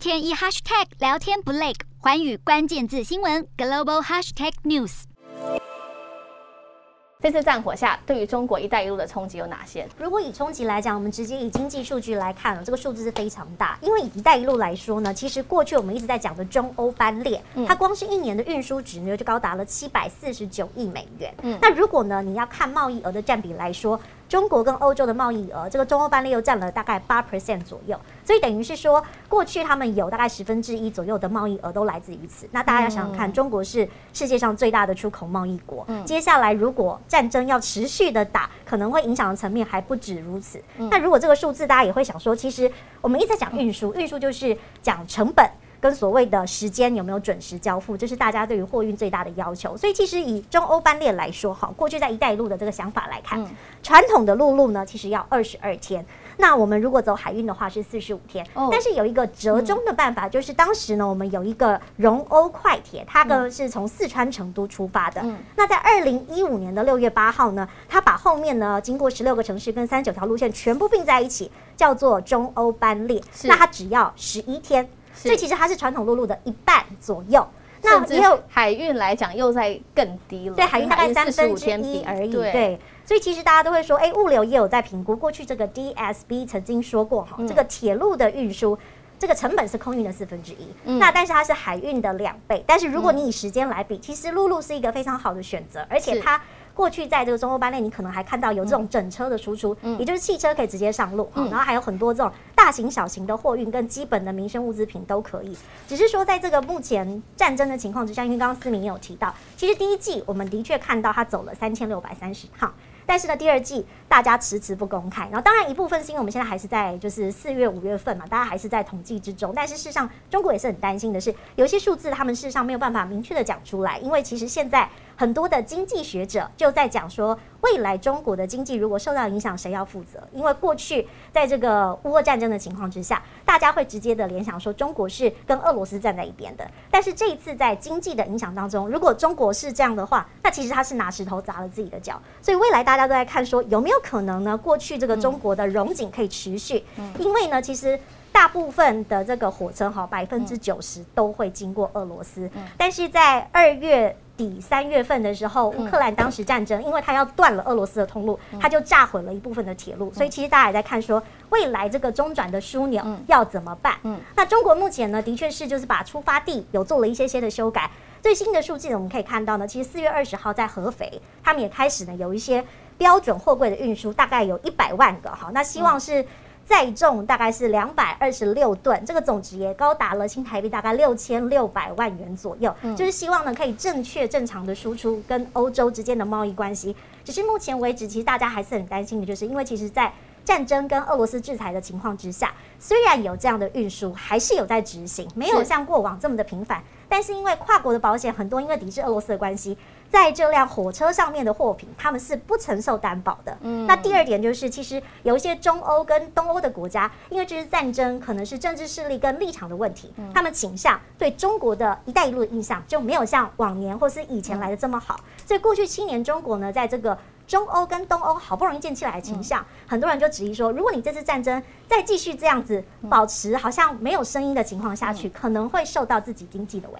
天一 hashtag 聊天不累，环宇关键字新闻 global hashtag news。这次战火下，对于中国“一带一路”的冲击有哪些？如果以冲击来讲，我们直接以经济数据来看了，这个数字是非常大。因为以“一带一路”来说呢，其实过去我们一直在讲的中欧班列，它光是一年的运输值呢就高达了七百四十九亿美元。嗯，那如果呢你要看贸易额的占比来说，中国跟欧洲的贸易额，这个中欧班列又占了大概八 percent 左右，所以等于是说，过去他们有大概十分之一左右的贸易额都来自于此。那大家要想想看，中国是世界上最大的出口贸易国，接下来如果战争要持续的打，可能会影响的层面还不止如此。那如果这个数字，大家也会想说，其实我们一直在讲运输，运输就是讲成本。跟所谓的时间有没有准时交付，这是大家对于货运最大的要求。所以其实以中欧班列来说，哈，过去在“一带一路”的这个想法来看，传统的陆路呢，其实要二十二天。那我们如果走海运的话是四十五天。但是有一个折中的办法，就是当时呢，我们有一个荣欧快铁，它呢是从四川成都出发的。那在二零一五年的六月八号呢，它把后面呢经过十六个城市跟三十九条路线全部并在一起，叫做中欧班列。那它只要十一天。所以其实它是传统陆路的一半左右，那也有海运来讲又在更低了。对，海运大概三分之一而已。对，所以其实大家都会说，哎，物流也有在评估。过去这个 DSB 曾经说过，哈，这个铁路的运输，这个成本是空运的四分之一。那但是它是海运的两倍。但是如果你以时间来比，其实陆路是一个非常好的选择，而且它。过去在这个中欧班列，你可能还看到有这种整车的输出，也就是汽车可以直接上路，然后还有很多这种大型小型的货运跟基本的民生物资品都可以。只是说在这个目前战争的情况之下，因为刚刚思明也有提到，其实第一季我们的确看到它走了三千六百三十趟。但是呢，第二季大家迟迟不公开，然后当然一部分是因为我们现在还是在就是四月五月份嘛，大家还是在统计之中。但是事实上，中国也是很担心的是，有些数字他们事实上没有办法明确的讲出来，因为其实现在很多的经济学者就在讲说，未来中国的经济如果受到影响，谁要负责？因为过去在这个乌俄战争的情况之下，大家会直接的联想说中国是跟俄罗斯站在一边的。但是这一次在经济的影响当中，如果中国是这样的话，那其实他是拿石头砸了自己的脚。所以未来大家。都在看，说有没有可能呢？过去这个中国的荣景可以持续，因为呢，其实大部分的这个火车哈，百分之九十都会经过俄罗斯。但是在二月底三月份的时候，乌克兰当时战争，因为它要断了俄罗斯的通路，它就炸毁了一部分的铁路。所以其实大家也在看，说未来这个中转的枢纽要怎么办？那中国目前呢，的确是就是把出发地有做了一些些的修改。最新的数据呢，我们可以看到呢，其实四月二十号在合肥，他们也开始呢有一些。标准货柜的运输大概有一百万个，哈，那希望是载重大概是两百二十六吨，这个总值也高达了新台币大概六千六百万元左右，就是希望呢可以正确正常的输出跟欧洲之间的贸易关系。只是目前为止，其实大家还是很担心的，就是因为其实在战争跟俄罗斯制裁的情况之下，虽然有这样的运输，还是有在执行，没有像过往这么的频繁。但是因为跨国的保险很多，因为抵制俄罗斯的关系，在这辆火车上面的货品，他们是不承受担保的。嗯，那第二点就是，其实有一些中欧跟东欧的国家，因为这是战争，可能是政治势力跟立场的问题，他们倾向对中国的一带一路的印象就没有像往年或是以前来的这么好。所以过去七年，中国呢，在这个。中欧跟东欧好不容易建起来的倾向，很多人就质疑说，如果你这次战争再继续这样子保持好像没有声音的情况下去，可能会受到自己经济的危